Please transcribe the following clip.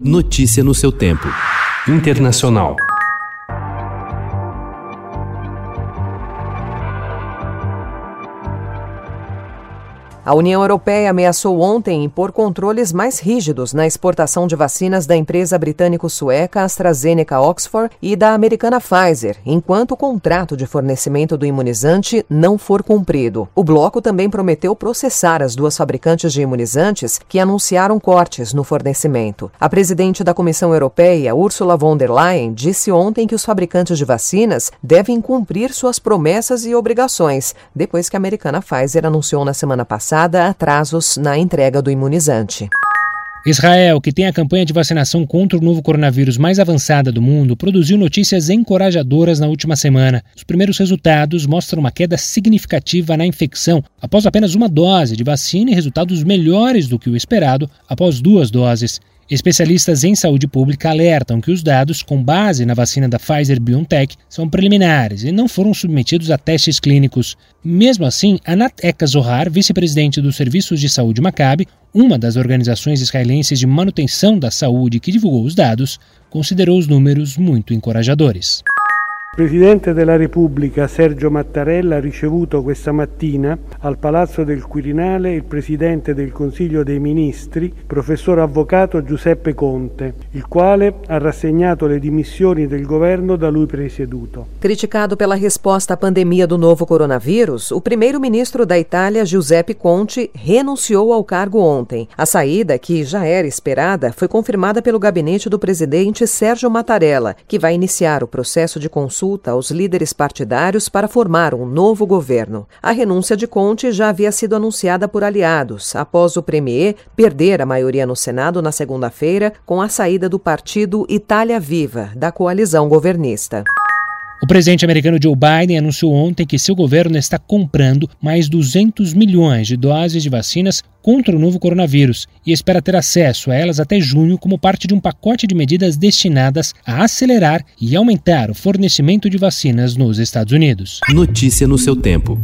Notícia no seu tempo. Internacional. A União Europeia ameaçou ontem impor controles mais rígidos na exportação de vacinas da empresa britânico-sueca AstraZeneca Oxford e da americana Pfizer, enquanto o contrato de fornecimento do imunizante não for cumprido. O bloco também prometeu processar as duas fabricantes de imunizantes que anunciaram cortes no fornecimento. A presidente da Comissão Europeia, Ursula von der Leyen, disse ontem que os fabricantes de vacinas devem cumprir suas promessas e obrigações, depois que a americana Pfizer anunciou na semana passada passada atrasos na entrega do imunizante. Israel, que tem a campanha de vacinação contra o novo coronavírus mais avançada do mundo, produziu notícias encorajadoras na última semana. Os primeiros resultados mostram uma queda significativa na infecção após apenas uma dose de vacina e resultados melhores do que o esperado após duas doses. Especialistas em saúde pública alertam que os dados, com base na vacina da Pfizer BioNTech, são preliminares e não foram submetidos a testes clínicos. Mesmo assim, Anat Eka Zohar, vice-presidente dos Serviços de Saúde Maccabi, uma das organizações israelenses de manutenção da saúde que divulgou os dados, considerou os números muito encorajadores. Presidente della Repubblica Sergio Mattarella ha ricevuto questa mattina al Palazzo del Quirinale il Presidente del Consiglio dei Ministri, professor avvocato Giuseppe Conte, il quale ha rassegnato le dimissioni del governo da lui presieduto. Criticado pela risposta à pandemia do novo coronavírus, o primeiro-ministro da Itália, Giuseppe Conte, renunciou ao cargo ontem. A saída, que já era esperada, foi confirmada pelo gabinete do presidente Sérgio Mattarella, que vai iniciar o processo de consulta consulta aos líderes partidários para formar um novo governo. A renúncia de Conte já havia sido anunciada por aliados, após o Premier perder a maioria no Senado na segunda-feira com a saída do partido Itália Viva, da coalizão governista. O presidente americano Joe Biden anunciou ontem que seu governo está comprando mais 200 milhões de doses de vacinas contra o novo coronavírus e espera ter acesso a elas até junho como parte de um pacote de medidas destinadas a acelerar e aumentar o fornecimento de vacinas nos Estados Unidos. Notícia no seu tempo.